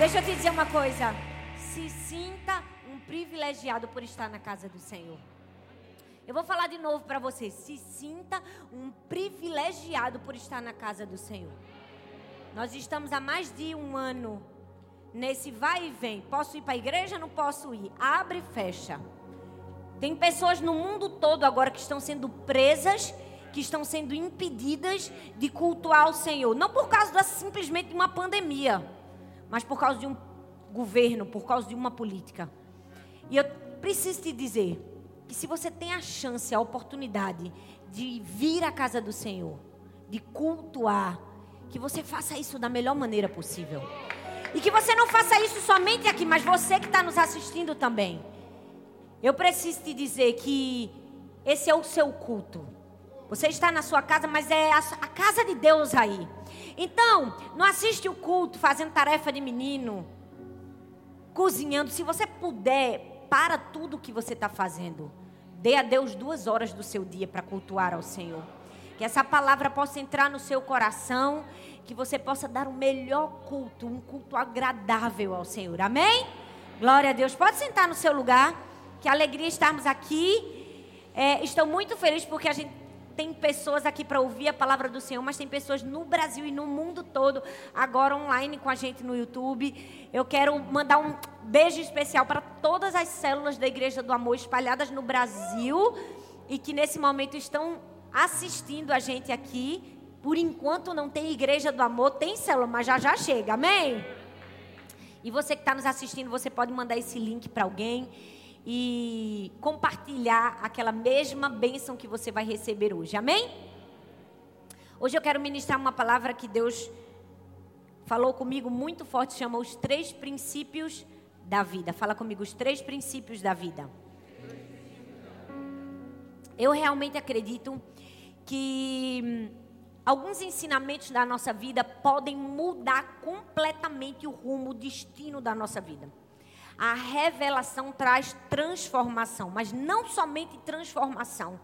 Deixa eu te dizer uma coisa. Se sinta um privilegiado por estar na casa do Senhor. Eu vou falar de novo para você. Se sinta um privilegiado por estar na casa do Senhor. Nós estamos há mais de um ano nesse vai e vem. Posso ir para a igreja? Não posso ir. Abre e fecha. Tem pessoas no mundo todo agora que estão sendo presas, que estão sendo impedidas de cultuar o Senhor. Não por causa da, simplesmente de uma pandemia, mas por causa de um governo, por causa de uma política. E eu preciso te dizer que se você tem a chance, a oportunidade de vir à casa do Senhor, de cultuar, que você faça isso da melhor maneira possível. E que você não faça isso somente aqui, mas você que está nos assistindo também. Eu preciso te dizer que esse é o seu culto. Você está na sua casa, mas é a, casa de Deus aí. Então, não assiste o culto fazendo tarefa de menino, cozinhando. Se você puder, para tudo que você está fazendo. Dê a Deus duas horas do seu dia para cultuar ao Senhor. Que essa palavra possa entrar no seu coração que você possa dar o melhor culto, um culto agradável ao Senhor. Amém? Glória a Deus. Pode sentar no seu lugar. Que alegria estarmos aqui. É, estou muito feliz porque a gente tem pessoas aqui para ouvir a palavra do Senhor, mas tem pessoas no Brasil e no mundo todo, agora online com a gente no YouTube. Eu quero mandar um beijo especial para todas as células da Igreja do Amor espalhadas no Brasil e que nesse momento estão assistindo a gente aqui por enquanto não tem igreja do amor, tem célula, mas já já chega, amém? E você que está nos assistindo, você pode mandar esse link para alguém e compartilhar aquela mesma bênção que você vai receber hoje, amém? Hoje eu quero ministrar uma palavra que Deus falou comigo muito forte, chama os três princípios da vida. Fala comigo, os três princípios da vida. Eu realmente acredito que Alguns ensinamentos da nossa vida podem mudar completamente o rumo, o destino da nossa vida. A revelação traz transformação, mas não somente transformação.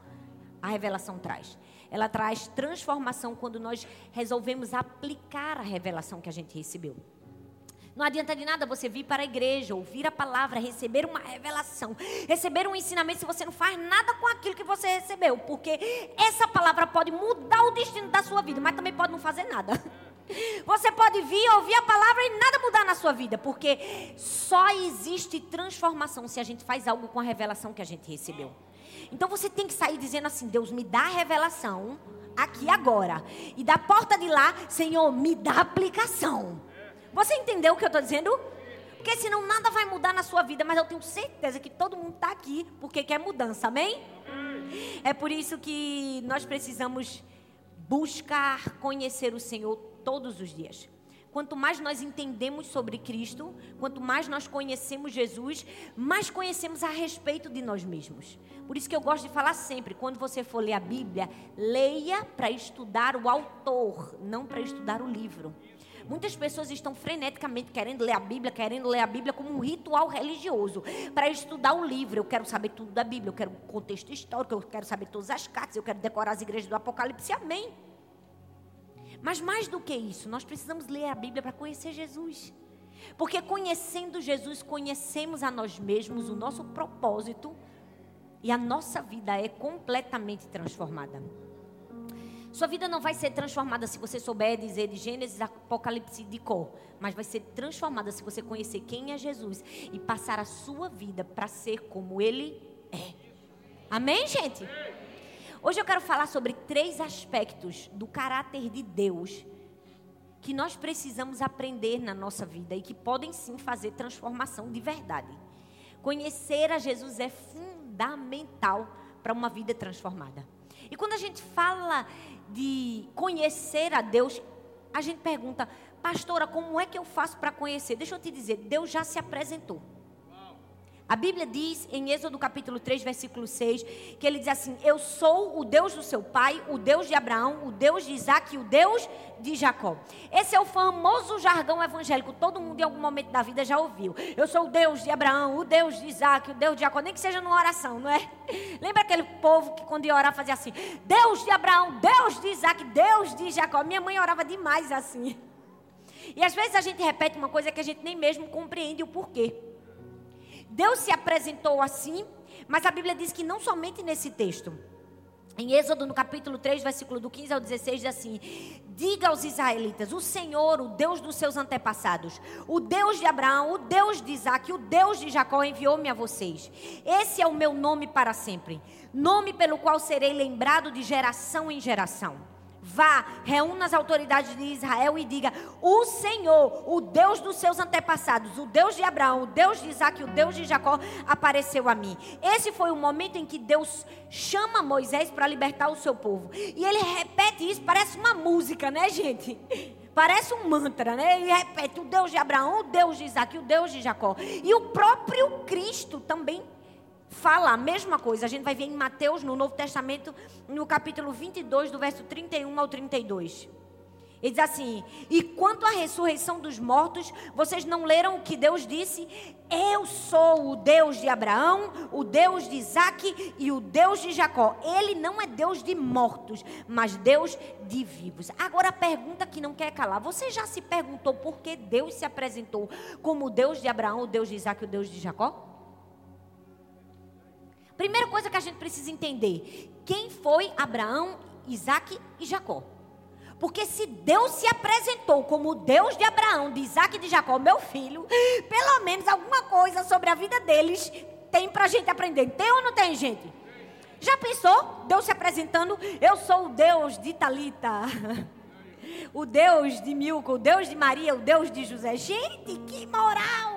A revelação traz. Ela traz transformação quando nós resolvemos aplicar a revelação que a gente recebeu. Não adianta de nada você vir para a igreja, ouvir a palavra, receber uma revelação, receber um ensinamento se você não faz nada com aquilo que você recebeu, porque essa palavra pode mudar o destino da sua vida, mas também pode não fazer nada. Você pode vir, ouvir a palavra e nada mudar na sua vida, porque só existe transformação se a gente faz algo com a revelação que a gente recebeu. Então você tem que sair dizendo assim: Deus, me dá a revelação aqui agora. E da porta de lá, Senhor, me dá a aplicação. Você entendeu o que eu estou dizendo? Porque senão nada vai mudar na sua vida, mas eu tenho certeza que todo mundo está aqui porque quer mudança, amém? É por isso que nós precisamos buscar conhecer o Senhor todos os dias. Quanto mais nós entendemos sobre Cristo, quanto mais nós conhecemos Jesus, mais conhecemos a respeito de nós mesmos. Por isso que eu gosto de falar sempre, quando você for ler a Bíblia, leia para estudar o autor, não para estudar o livro. Muitas pessoas estão freneticamente querendo ler a Bíblia, querendo ler a Bíblia como um ritual religioso, para estudar o livro. Eu quero saber tudo da Bíblia, eu quero o contexto histórico, eu quero saber todas as cartas, eu quero decorar as igrejas do Apocalipse. Amém. Mas mais do que isso, nós precisamos ler a Bíblia para conhecer Jesus. Porque conhecendo Jesus, conhecemos a nós mesmos, o nosso propósito, e a nossa vida é completamente transformada. Sua vida não vai ser transformada se você souber dizer de Gênesis, Apocalipse de cor, mas vai ser transformada se você conhecer quem é Jesus e passar a sua vida para ser como ele é. Amém, gente? Hoje eu quero falar sobre três aspectos do caráter de Deus que nós precisamos aprender na nossa vida e que podem sim fazer transformação de verdade. Conhecer a Jesus é fundamental para uma vida transformada. E quando a gente fala de conhecer a Deus, a gente pergunta, pastora, como é que eu faço para conhecer? Deixa eu te dizer, Deus já se apresentou. A Bíblia diz em Êxodo capítulo 3, versículo 6, que ele diz assim: Eu sou o Deus do seu pai, o Deus de Abraão, o Deus de Isaac e o Deus de Jacó. Esse é o famoso jargão evangélico, todo mundo em algum momento da vida já ouviu. Eu sou o Deus de Abraão, o Deus de Isaac, o Deus de Jacó, nem que seja numa oração, não é? Lembra aquele povo que quando ia orar fazia assim: Deus de Abraão, Deus de Isaac, Deus de Jacó. Minha mãe orava demais assim. E às vezes a gente repete uma coisa que a gente nem mesmo compreende o porquê. Deus se apresentou assim, mas a Bíblia diz que não somente nesse texto. Em Êxodo, no capítulo 3, versículo do 15 ao 16, diz assim: Diga aos israelitas: O Senhor, o Deus dos seus antepassados, o Deus de Abraão, o Deus de Isaac, o Deus de Jacó enviou-me a vocês. Esse é o meu nome para sempre, nome pelo qual serei lembrado de geração em geração. Vá, reúna as autoridades de Israel e diga: O Senhor, o Deus dos seus antepassados, o Deus de Abraão, o Deus de Isaac, o Deus de Jacó, apareceu a mim. Esse foi o momento em que Deus chama Moisés para libertar o seu povo. E ele repete isso, parece uma música, né, gente? Parece um mantra, né? Ele repete: O Deus de Abraão, o Deus de Isaac, o Deus de Jacó. E o próprio Cristo também fala a mesma coisa. A gente vai ver em Mateus, no Novo Testamento, no capítulo 22, do verso 31 ao 32. Ele diz assim: E quanto à ressurreição dos mortos, vocês não leram o que Deus disse? Eu sou o Deus de Abraão, o Deus de Isaac e o Deus de Jacó. Ele não é Deus de mortos, mas Deus de vivos. Agora a pergunta que não quer calar: você já se perguntou por que Deus se apresentou como o Deus de Abraão, o Deus de Isaac e o Deus de Jacó? Primeira coisa que a gente precisa entender: quem foi Abraão, Isaac e Jacó? Porque se Deus se apresentou como o Deus de Abraão, de Isaac e de Jacó, meu filho, pelo menos alguma coisa sobre a vida deles tem para a gente aprender. Tem ou não tem, gente? Já pensou? Deus se apresentando, eu sou o Deus de Talita, o Deus de Milco, o Deus de Maria, o Deus de José. Gente, que moral!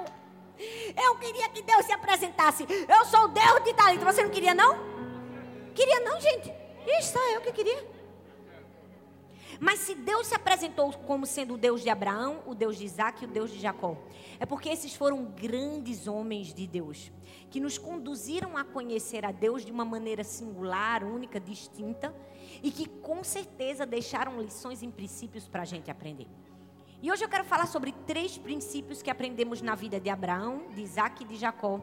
Eu queria que Deus se apresentasse. Eu sou o Deus de talento. Você não queria, não? Queria, não, gente. Isso só eu que queria. Mas se Deus se apresentou como sendo o Deus de Abraão, o Deus de Isaac e o Deus de Jacó, é porque esses foram grandes homens de Deus, que nos conduziram a conhecer a Deus de uma maneira singular, única, distinta, e que com certeza deixaram lições e princípios para a gente aprender. E hoje eu quero falar sobre três princípios que aprendemos na vida de Abraão, de Isaac e de Jacó,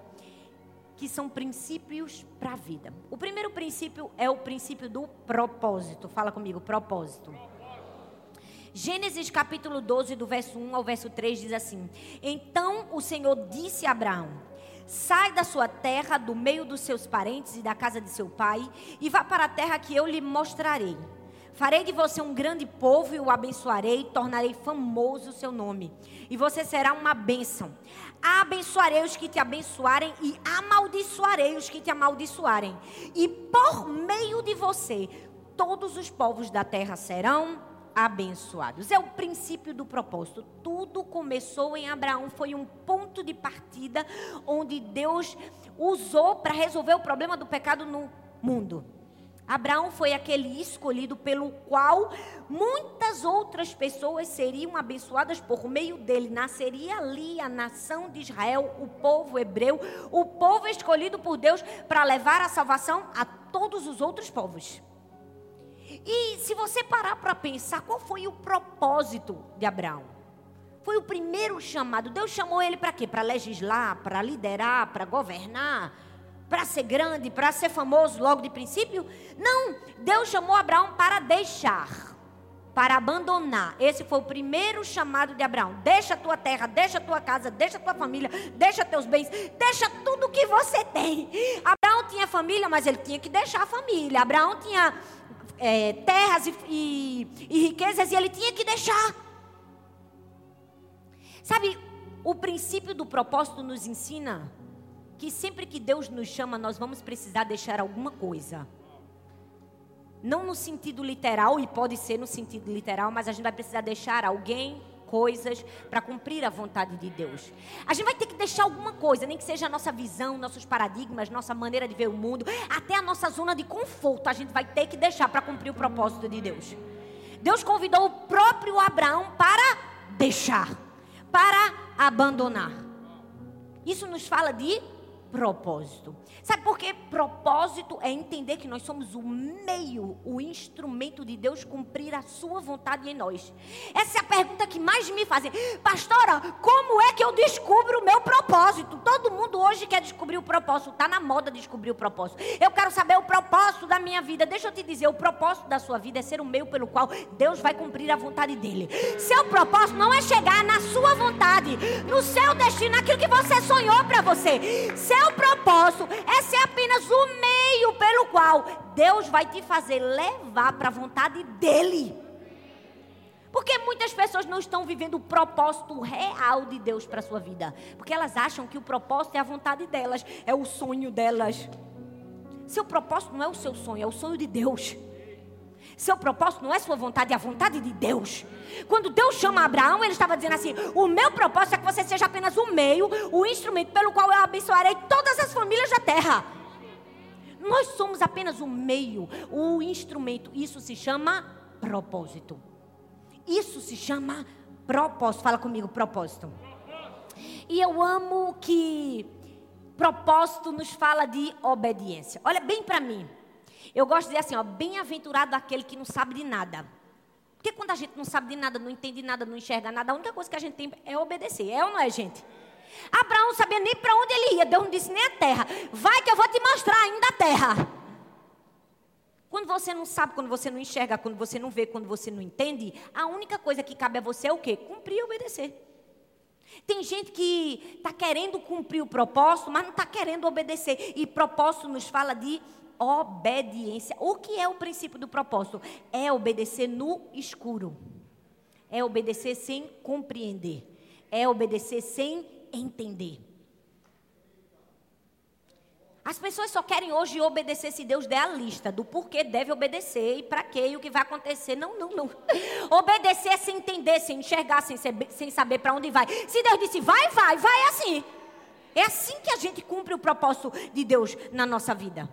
que são princípios para a vida. O primeiro princípio é o princípio do propósito. Fala comigo, propósito. Gênesis capítulo 12, do verso 1 ao verso 3 diz assim: Então o Senhor disse a Abraão: Sai da sua terra, do meio dos seus parentes e da casa de seu pai, e vá para a terra que eu lhe mostrarei. Farei de você um grande povo e o abençoarei, tornarei famoso o seu nome. E você será uma bênção. Abençoarei os que te abençoarem e amaldiçoarei os que te amaldiçoarem. E por meio de você, todos os povos da terra serão abençoados. É o princípio do propósito. Tudo começou em Abraão, foi um ponto de partida onde Deus usou para resolver o problema do pecado no mundo. Abraão foi aquele escolhido pelo qual muitas outras pessoas seriam abençoadas por meio dele. Nasceria ali a nação de Israel, o povo hebreu, o povo escolhido por Deus para levar a salvação a todos os outros povos. E se você parar para pensar, qual foi o propósito de Abraão? Foi o primeiro chamado. Deus chamou ele para quê? Para legislar, para liderar, para governar para ser grande, para ser famoso logo de princípio? Não, Deus chamou Abraão para deixar, para abandonar. Esse foi o primeiro chamado de Abraão. Deixa a tua terra, deixa a tua casa, deixa a tua família, deixa teus bens, deixa tudo que você tem. Abraão tinha família, mas ele tinha que deixar a família. Abraão tinha é, terras e, e, e riquezas e ele tinha que deixar. Sabe, o princípio do propósito nos ensina que sempre que Deus nos chama, nós vamos precisar deixar alguma coisa. Não no sentido literal, e pode ser no sentido literal, mas a gente vai precisar deixar alguém, coisas, para cumprir a vontade de Deus. A gente vai ter que deixar alguma coisa, nem que seja a nossa visão, nossos paradigmas, nossa maneira de ver o mundo, até a nossa zona de conforto, a gente vai ter que deixar para cumprir o propósito de Deus. Deus convidou o próprio Abraão para deixar, para abandonar. Isso nos fala de propósito. Sabe por quê? Propósito é entender que nós somos o meio, o instrumento de Deus cumprir a sua vontade em nós. Essa é a pergunta que mais me fazem. Pastora, como é que eu descubro o meu propósito? Todo mundo hoje quer descobrir o propósito. Está na moda descobrir o propósito. Eu quero saber o propósito da minha vida. Deixa eu te dizer, o propósito da sua vida é ser o meio pelo qual Deus vai cumprir a vontade dele. Seu propósito não é chegar na sua vontade, no seu destino, naquilo que você sonhou para você. Seu seu propósito é ser apenas o meio pelo qual Deus vai te fazer levar para a vontade dEle. Porque muitas pessoas não estão vivendo o propósito real de Deus para a sua vida. Porque elas acham que o propósito é a vontade delas, é o sonho delas. Seu propósito não é o seu sonho, é o sonho de Deus. Seu propósito não é sua vontade, é a vontade de Deus. Quando Deus chama Abraão, ele estava dizendo assim: O meu propósito é que você seja apenas o meio, o instrumento pelo qual eu abençoarei todas as famílias da terra. Nós somos apenas o meio, o instrumento. Isso se chama propósito. Isso se chama propósito. Fala comigo, propósito. E eu amo que propósito nos fala de obediência. Olha bem para mim. Eu gosto de dizer assim, ó, bem-aventurado aquele que não sabe de nada. Porque quando a gente não sabe de nada, não entende nada, não enxerga nada, a única coisa que a gente tem é obedecer. É ou não é, gente? Abraão não sabia nem para onde ele ia. Deus não disse nem a terra. Vai que eu vou te mostrar ainda a terra. Quando você não sabe, quando você não enxerga, quando você não vê, quando você não entende, a única coisa que cabe a você é o quê? Cumprir e obedecer. Tem gente que está querendo cumprir o propósito, mas não está querendo obedecer. E propósito nos fala de obediência. O que é o princípio do propósito? É obedecer no escuro. É obedecer sem compreender. É obedecer sem entender. As pessoas só querem hoje obedecer se Deus der a lista do porquê deve obedecer e para quê e o que vai acontecer. Não, não, não. Obedecer é sem entender, sem enxergar, sem, saber, sem saber para onde vai. Se Deus disse vai, vai, vai assim. É assim que a gente cumpre o propósito de Deus na nossa vida.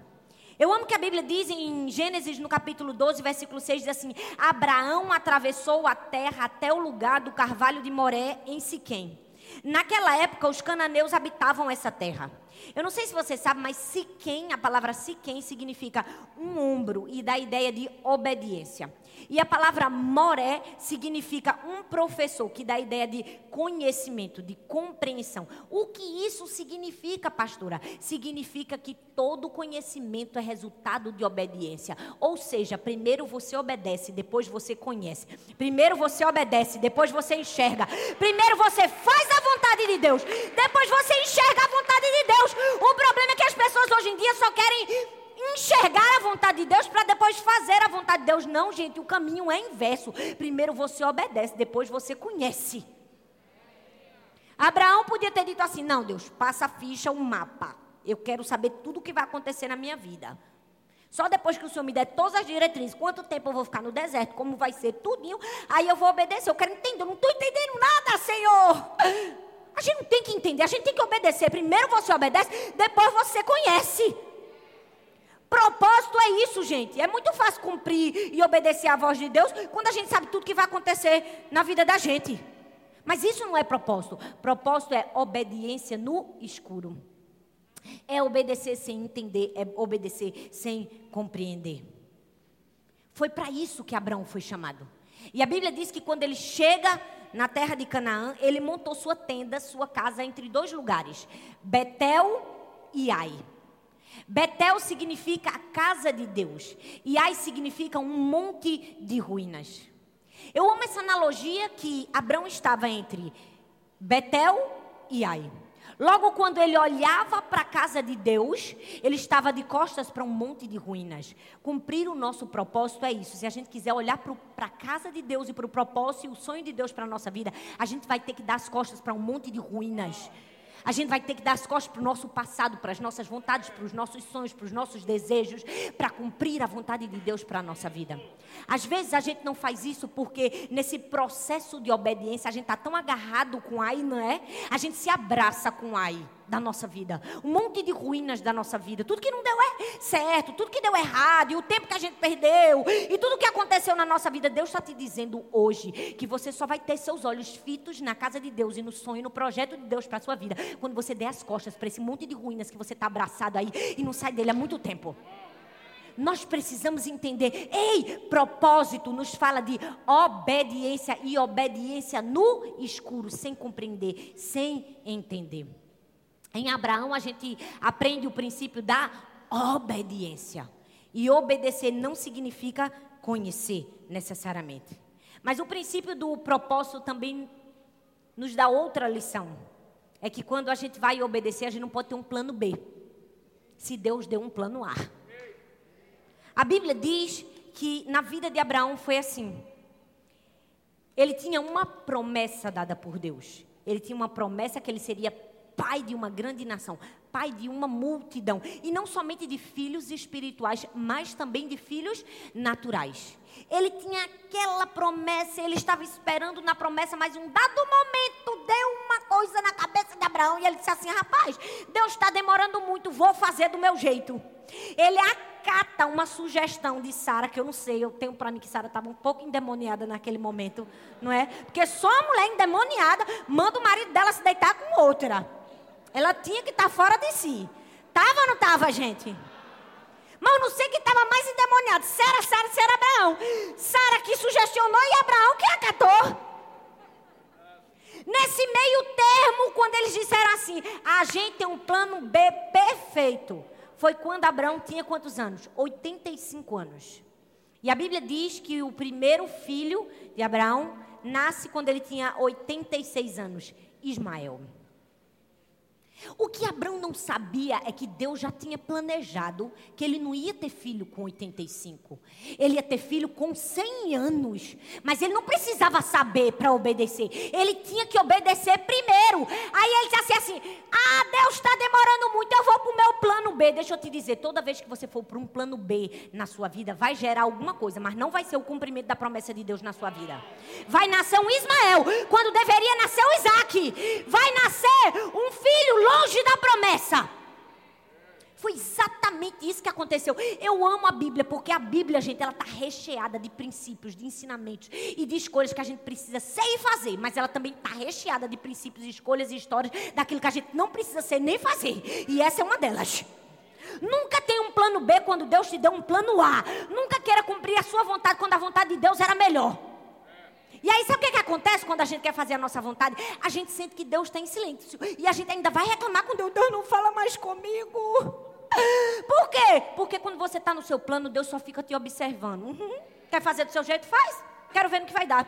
Eu amo que a Bíblia diz em Gênesis, no capítulo 12, versículo 6, diz assim: Abraão atravessou a terra até o lugar do carvalho de Moré, em Siquém. Naquela época, os cananeus habitavam essa terra. Eu não sei se você sabe, mas Siquém, a palavra Siquém significa um ombro e dá a ideia de obediência. E a palavra moré significa um professor, que dá a ideia de conhecimento, de compreensão. O que isso significa, pastora? Significa que todo conhecimento é resultado de obediência. Ou seja, primeiro você obedece, depois você conhece. Primeiro você obedece, depois você enxerga. Primeiro você faz a vontade de Deus, depois você enxerga a vontade de Deus. O problema é que as pessoas hoje em dia só querem enxergar a vontade de Deus para depois fazer a vontade de Deus. Não, gente, o caminho é inverso. Primeiro você obedece, depois você conhece. Abraão podia ter dito assim: Não, Deus, passa a ficha, um mapa. Eu quero saber tudo o que vai acontecer na minha vida. Só depois que o Senhor me der todas as diretrizes, quanto tempo eu vou ficar no deserto, como vai ser tudinho, aí eu vou obedecer. Eu quero entender, eu não estou entendendo nada, Senhor. A gente não tem que entender, a gente tem que obedecer. Primeiro você obedece, depois você conhece. Propósito é isso, gente. É muito fácil cumprir e obedecer à voz de Deus quando a gente sabe tudo que vai acontecer na vida da gente. Mas isso não é propósito. Propósito é obediência no escuro. É obedecer sem entender, é obedecer sem compreender. Foi para isso que Abraão foi chamado. E a Bíblia diz que quando ele chega na terra de Canaã, ele montou sua tenda, sua casa entre dois lugares, Betel e Ai. Betel significa a casa de Deus. E Ai significa um monte de ruínas. Eu amo essa analogia que Abraão estava entre Betel e Ai. Logo quando ele olhava para a casa de Deus, ele estava de costas para um monte de ruínas. Cumprir o nosso propósito é isso. Se a gente quiser olhar para a casa de Deus e para o propósito e o sonho de Deus para a nossa vida, a gente vai ter que dar as costas para um monte de ruínas. A gente vai ter que dar as costas para o nosso passado, para as nossas vontades, para os nossos sonhos, para os nossos desejos, para cumprir a vontade de Deus para a nossa vida. Às vezes a gente não faz isso porque nesse processo de obediência a gente está tão agarrado com ai, não é? A gente se abraça com ai da nossa vida. Um monte de ruínas da nossa vida. Tudo que não deu é certo, tudo que deu errado, e o tempo que a gente perdeu, e tudo que aconteceu na nossa vida, Deus está te dizendo hoje que você só vai ter seus olhos fitos na casa de Deus e no sonho, no projeto de Deus para a sua vida, quando você der as costas para esse monte de ruínas que você está abraçado aí e não sai dele há muito tempo. Nós precisamos entender. Ei, propósito nos fala de obediência e obediência no escuro, sem compreender, sem entender. Em Abraão a gente aprende o princípio da obediência. E obedecer não significa conhecer necessariamente. Mas o princípio do propósito também nos dá outra lição. É que quando a gente vai obedecer, a gente não pode ter um plano B. Se Deus deu um plano A. A Bíblia diz que na vida de Abraão foi assim. Ele tinha uma promessa dada por Deus. Ele tinha uma promessa que ele seria pai de uma grande nação, pai de uma multidão. E não somente de filhos espirituais, mas também de filhos naturais. Ele tinha aquela promessa, ele estava esperando na promessa, mas um dado momento deu uma coisa na cabeça de Abraão e ele disse assim: rapaz, Deus está demorando muito, vou fazer do meu jeito. Ele acata uma sugestão de Sara, que eu não sei, eu tenho para mim que Sara estava um pouco endemoniada naquele momento, não é? Porque só a mulher endemoniada manda o marido dela se deitar com outra. Ela tinha que estar tá fora de si. Tava ou não tava, gente? Mas eu não sei quem estava mais endemoniado. Sara, Sara, Sara, Abraão. Sara que sugestionou e Abraão que acatou. Nesse meio termo, quando eles disseram assim, a gente tem um plano B perfeito foi quando Abraão tinha quantos anos? 85 anos. E a Bíblia diz que o primeiro filho de Abraão nasce quando ele tinha 86 anos, Ismael. O que Abraão não sabia é que Deus já tinha planejado que ele não ia ter filho com 85. Ele ia ter filho com 100 anos. Mas ele não precisava saber para obedecer. Ele tinha que obedecer primeiro. Aí ele disse assim: Ah, Deus está demorando muito, eu vou para o meu plano B. Deixa eu te dizer: toda vez que você for para um plano B na sua vida, vai gerar alguma coisa, mas não vai ser o cumprimento da promessa de Deus na sua vida. Vai nascer um Ismael, quando deveria nascer o Isaac. Vai nascer um filho longe da promessa. Foi exatamente isso que aconteceu. Eu amo a Bíblia, porque a Bíblia, gente, ela está recheada de princípios, de ensinamentos e de escolhas que a gente precisa ser e fazer. Mas ela também está recheada de princípios, escolhas e histórias daquilo que a gente não precisa ser nem fazer. E essa é uma delas. Nunca tenha um plano B quando Deus te deu um plano A. Nunca queira cumprir a sua vontade quando a vontade de Deus era melhor. E aí, sabe o que, que acontece quando a gente quer fazer a nossa vontade? A gente sente que Deus está em silêncio. E a gente ainda vai reclamar com Deus: Deus não fala mais comigo. Por quê? Porque quando você está no seu plano, Deus só fica te observando. Uhum. Quer fazer do seu jeito? Faz. Quero ver no que vai dar.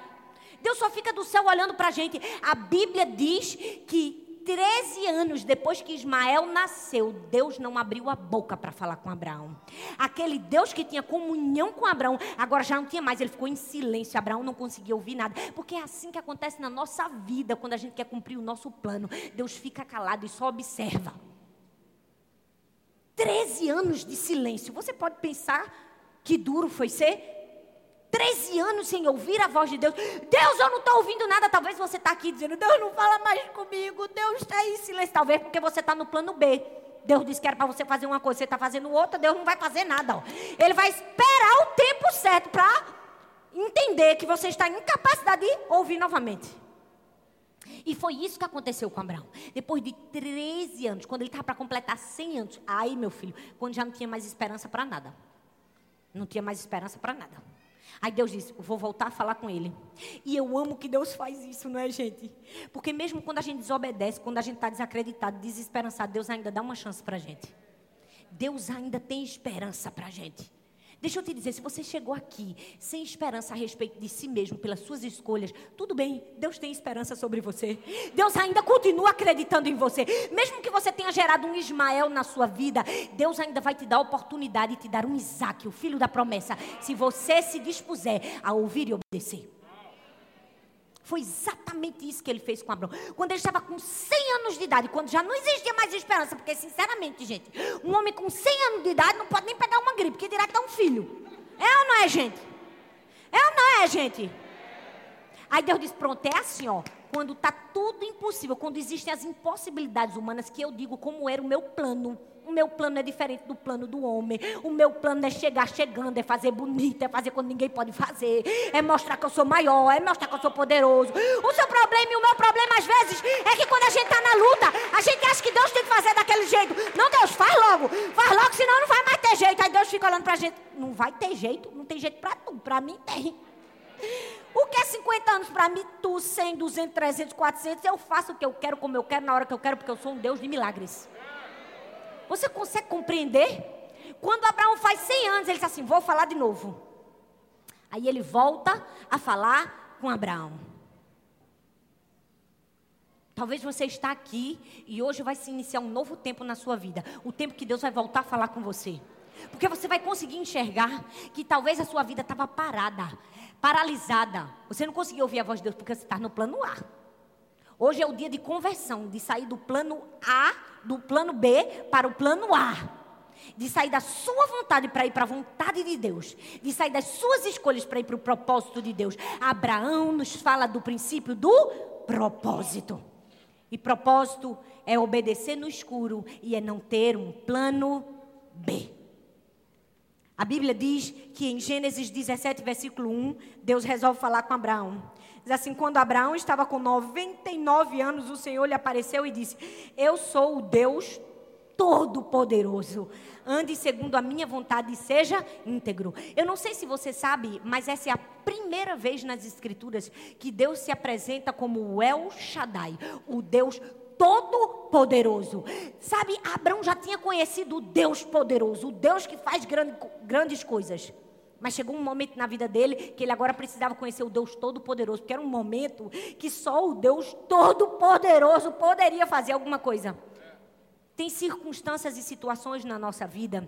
Deus só fica do céu olhando para a gente. A Bíblia diz que 13 anos depois que Ismael nasceu, Deus não abriu a boca para falar com Abraão. Aquele Deus que tinha comunhão com Abraão, agora já não tinha mais, ele ficou em silêncio. Abraão não conseguia ouvir nada. Porque é assim que acontece na nossa vida, quando a gente quer cumprir o nosso plano. Deus fica calado e só observa. 13 anos de silêncio. Você pode pensar que duro foi ser? 13 anos sem ouvir a voz de Deus. Deus, eu não estou ouvindo nada. Talvez você está aqui dizendo, Deus não fala mais comigo. Deus está em silêncio. Talvez porque você está no plano B. Deus disse que era para você fazer uma coisa, você está fazendo outra, Deus não vai fazer nada. Ó. Ele vai esperar o tempo certo para entender que você está em incapacidade de ouvir novamente. E foi isso que aconteceu com Abraão. Depois de 13 anos, quando ele estava para completar 100 anos, aí, meu filho, quando já não tinha mais esperança para nada. Não tinha mais esperança para nada. Aí Deus disse: Vou voltar a falar com ele. E eu amo que Deus faz isso, não é, gente? Porque mesmo quando a gente desobedece, quando a gente está desacreditado, desesperançado, Deus ainda dá uma chance para a gente. Deus ainda tem esperança para a gente. Deixa eu te dizer, se você chegou aqui sem esperança a respeito de si mesmo, pelas suas escolhas, tudo bem, Deus tem esperança sobre você. Deus ainda continua acreditando em você. Mesmo que você tenha gerado um Ismael na sua vida, Deus ainda vai te dar a oportunidade de te dar um Isaac, o filho da promessa, se você se dispuser a ouvir e obedecer. Foi exatamente isso que ele fez com Abraão. Quando ele estava com 100 anos de idade, quando já não existia mais esperança, porque, sinceramente, gente, um homem com 100 anos de idade não pode nem pegar uma gripe, que dirá que é um filho. É ou não é, gente? É ou não é, gente? Aí Deus disse: pronto, é assim, ó. quando está tudo impossível, quando existem as impossibilidades humanas, que eu digo como era o meu plano. O meu plano é diferente do plano do homem. O meu plano é chegar chegando, é fazer bonito, é fazer quando ninguém pode fazer, é mostrar que eu sou maior, é mostrar que eu sou poderoso. O seu problema e o meu problema, às vezes, é que quando a gente está na luta, a gente acha que Deus tem que fazer daquele jeito. Não, Deus, faz logo. Faz logo, senão não vai mais ter jeito. Aí Deus fica olhando para a gente. Não vai ter jeito, não tem jeito para tu. Para mim tem. O que é 50 anos para mim? Tu, 100, 200, 300, 400. Eu faço o que eu quero, como eu quero, na hora que eu quero, porque eu sou um Deus de milagres. Você consegue compreender? Quando Abraão faz 100 anos, ele diz assim: Vou falar de novo. Aí ele volta a falar com Abraão. Talvez você está aqui e hoje vai se iniciar um novo tempo na sua vida. O tempo que Deus vai voltar a falar com você. Porque você vai conseguir enxergar que talvez a sua vida estava parada, paralisada. Você não conseguiu ouvir a voz de Deus porque você está no plano A. Hoje é o dia de conversão, de sair do plano A, do plano B para o plano A. De sair da sua vontade para ir para a vontade de Deus. De sair das suas escolhas para ir para o propósito de Deus. Abraão nos fala do princípio do propósito. E propósito é obedecer no escuro e é não ter um plano B. A Bíblia diz que em Gênesis 17, versículo 1, Deus resolve falar com Abraão. Diz assim: quando Abraão estava com 99 anos, o Senhor lhe apareceu e disse: Eu sou o Deus Todo-Poderoso. Ande segundo a minha vontade e seja íntegro. Eu não sei se você sabe, mas essa é a primeira vez nas Escrituras que Deus se apresenta como o El Shaddai, o Deus todo-poderoso. Sabe, Abraão já tinha conhecido o Deus poderoso, o Deus que faz grande, grandes coisas. Mas chegou um momento na vida dele que ele agora precisava conhecer o Deus Todo-Poderoso, porque era um momento que só o Deus Todo-Poderoso poderia fazer alguma coisa. Tem circunstâncias e situações na nossa vida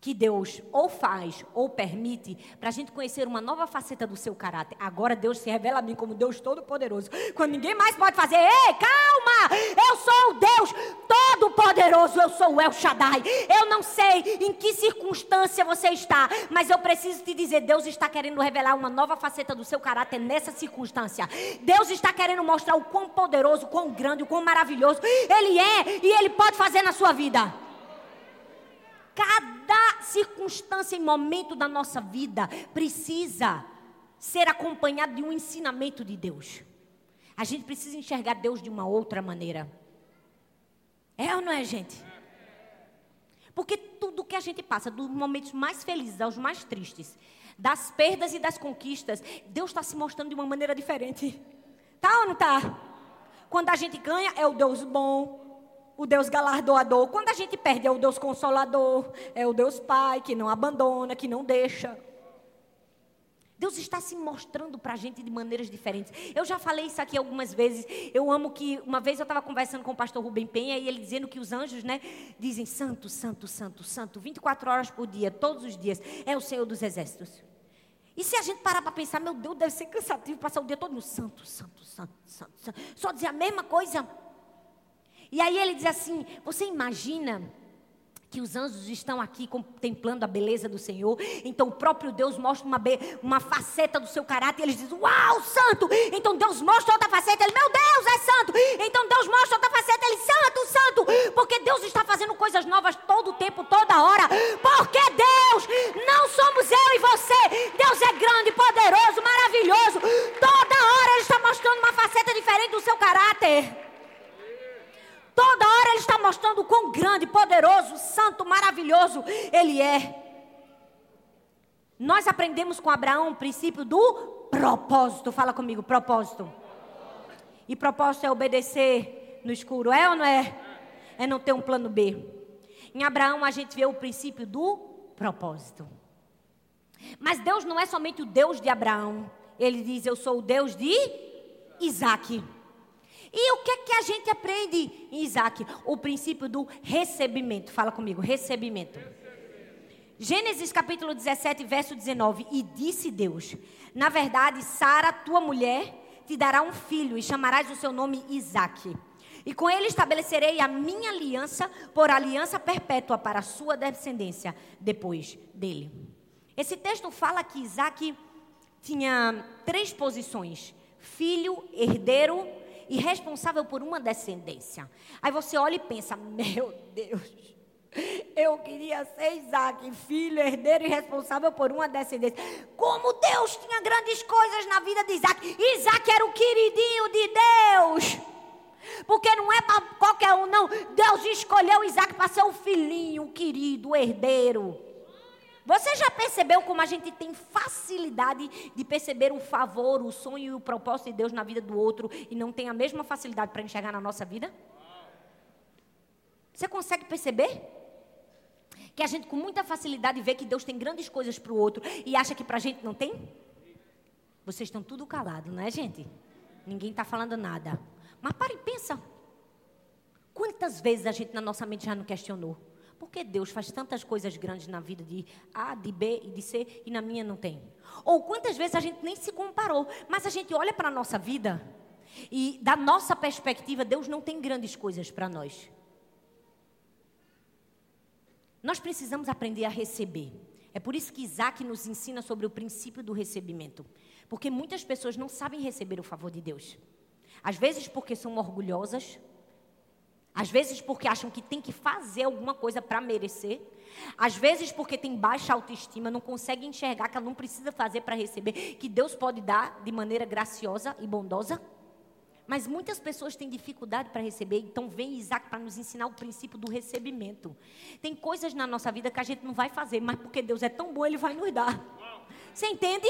que Deus ou faz ou permite para a gente conhecer uma nova faceta do seu caráter. Agora Deus se revela a mim como Deus Todo-Poderoso. Quando ninguém mais pode fazer, ei, calma! Eu sou o Deus Todo-Poderoso, eu sou o El Shaddai. Eu não sei em que circunstância você está, mas eu preciso te dizer: Deus está querendo revelar uma nova faceta do seu caráter nessa circunstância. Deus está querendo mostrar o quão poderoso, o quão grande, o quão maravilhoso Ele é e Ele pode fazer na sua vida. Cada circunstância e momento da nossa vida precisa ser acompanhado de um ensinamento de Deus. A gente precisa enxergar Deus de uma outra maneira. É ou não é, gente? Porque tudo que a gente passa, dos momentos mais felizes aos mais tristes, das perdas e das conquistas, Deus está se mostrando de uma maneira diferente. Tá ou não tá? Quando a gente ganha, é o Deus bom o Deus galardoador. Quando a gente perde, é o Deus consolador, é o Deus Pai que não abandona, que não deixa. Deus está se mostrando para a gente de maneiras diferentes. Eu já falei isso aqui algumas vezes. Eu amo que, uma vez eu estava conversando com o pastor Rubem Penha e ele dizendo que os anjos, né, dizem santo, santo, santo, santo, 24 horas por dia, todos os dias. É o Senhor dos Exércitos. E se a gente parar para pensar, meu Deus, deve ser cansativo passar o dia todo no santo, santo, santo, santo, santo. Só dizer a mesma coisa. E aí ele diz assim: Você imagina que os anjos estão aqui contemplando a beleza do Senhor. Então o próprio Deus mostra uma, uma faceta do seu caráter e eles dizem: Uau, santo! Então Deus mostra outra faceta, ele, meu Deus, é santo! Então Deus mostra outra faceta, ele, santo, santo! Porque Deus está fazendo coisas novas todo o tempo, toda hora. Porque Deus não somos eu e você. Deus é grande, poderoso, maravilhoso. Toda hora Ele está mostrando uma faceta diferente do seu caráter. Toda hora Ele está mostrando o quão grande, poderoso, santo, maravilhoso Ele é. Nós aprendemos com Abraão o princípio do propósito. Fala comigo, propósito. E propósito é obedecer no escuro, é ou não é? É não ter um plano B. Em Abraão a gente vê o princípio do propósito. Mas Deus não é somente o Deus de Abraão. Ele diz: Eu sou o Deus de Isaac. E o que é que a gente aprende em Isaac? O princípio do recebimento. Fala comigo, recebimento. Gênesis capítulo 17, verso 19. E disse Deus: Na verdade, Sara, tua mulher, te dará um filho e chamarás o seu nome Isaac. E com ele estabelecerei a minha aliança por aliança perpétua para a sua descendência depois dele. Esse texto fala que Isaac tinha três posições filho, herdeiro e responsável por uma descendência. Aí você olha e pensa: meu Deus. Eu queria ser Isaac, filho, herdeiro e responsável por uma descendência. Como Deus tinha grandes coisas na vida de Isaac. Isaac era o queridinho de Deus. Porque não é para qualquer um, não. Deus escolheu Isaac para ser o filhinho, o querido, o herdeiro. Você já percebeu como a gente tem facilidade de perceber o favor, o sonho e o propósito de Deus na vida do outro e não tem a mesma facilidade para enxergar na nossa vida? Você consegue perceber? Que a gente com muita facilidade vê que Deus tem grandes coisas para o outro e acha que para a gente não tem? Vocês estão tudo calados, não é, gente? Ninguém está falando nada. Mas para e pensa. Quantas vezes a gente na nossa mente já não questionou? Por que Deus faz tantas coisas grandes na vida de A, de B e de C e na minha não tem? Ou quantas vezes a gente nem se comparou, mas a gente olha para a nossa vida e da nossa perspectiva, Deus não tem grandes coisas para nós. Nós precisamos aprender a receber. É por isso que Isaac nos ensina sobre o princípio do recebimento. Porque muitas pessoas não sabem receber o favor de Deus. Às vezes porque são orgulhosas, às vezes porque acham que tem que fazer alguma coisa para merecer. Às vezes porque tem baixa autoestima, não consegue enxergar que ela não precisa fazer para receber, que Deus pode dar de maneira graciosa e bondosa. Mas muitas pessoas têm dificuldade para receber, então vem Isaac para nos ensinar o princípio do recebimento. Tem coisas na nossa vida que a gente não vai fazer, mas porque Deus é tão bom, Ele vai nos dar. Você entende?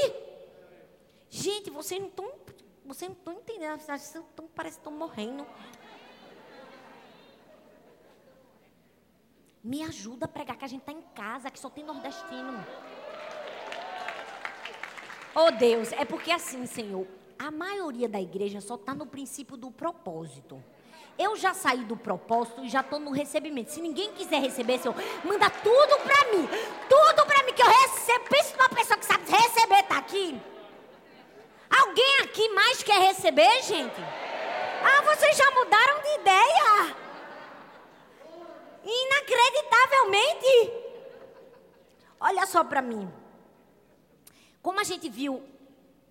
Gente, vocês não estão vocês não estão entendendo, vocês parece que estão morrendo. Me ajuda a pregar que a gente está em casa, que só tem nordestino. Oh Deus, é porque assim, Senhor, a maioria da igreja só está no princípio do propósito. Eu já saí do propósito e já estou no recebimento. Se ninguém quiser receber, Senhor, manda tudo para mim. Tudo para mim que eu recebo. Pensa numa pessoa que sabe receber, está aqui. Alguém aqui mais quer receber, gente? Ah, vocês já mudaram de ideia. Inacreditavelmente. Olha só para mim. Como a gente viu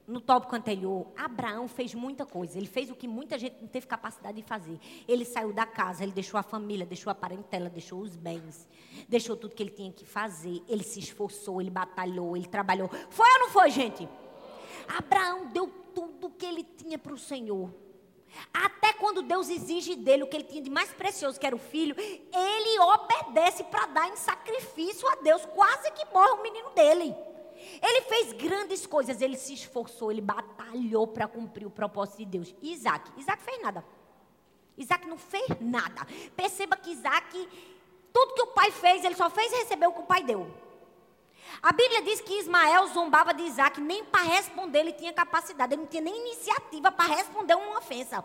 no tópico anterior, Abraão fez muita coisa. Ele fez o que muita gente não teve capacidade de fazer. Ele saiu da casa, ele deixou a família, deixou a parentela, deixou os bens, deixou tudo que ele tinha que fazer. Ele se esforçou, ele batalhou, ele trabalhou. Foi ou não foi, gente? Abraão deu tudo o que ele tinha para o Senhor. Até quando Deus exige dele o que ele tinha de mais precioso, que era o filho, ele obedece para dar em sacrifício a Deus. Quase que morre o menino dele. Ele fez grandes coisas, ele se esforçou, ele batalhou para cumprir o propósito de Deus. Isaac? Isaac fez nada. Isaac não fez nada. Perceba que Isaac, tudo que o pai fez, ele só fez receber o que o pai deu. A Bíblia diz que Ismael zombava de Isaac, nem para responder ele tinha capacidade, ele não tinha nem iniciativa para responder uma ofensa.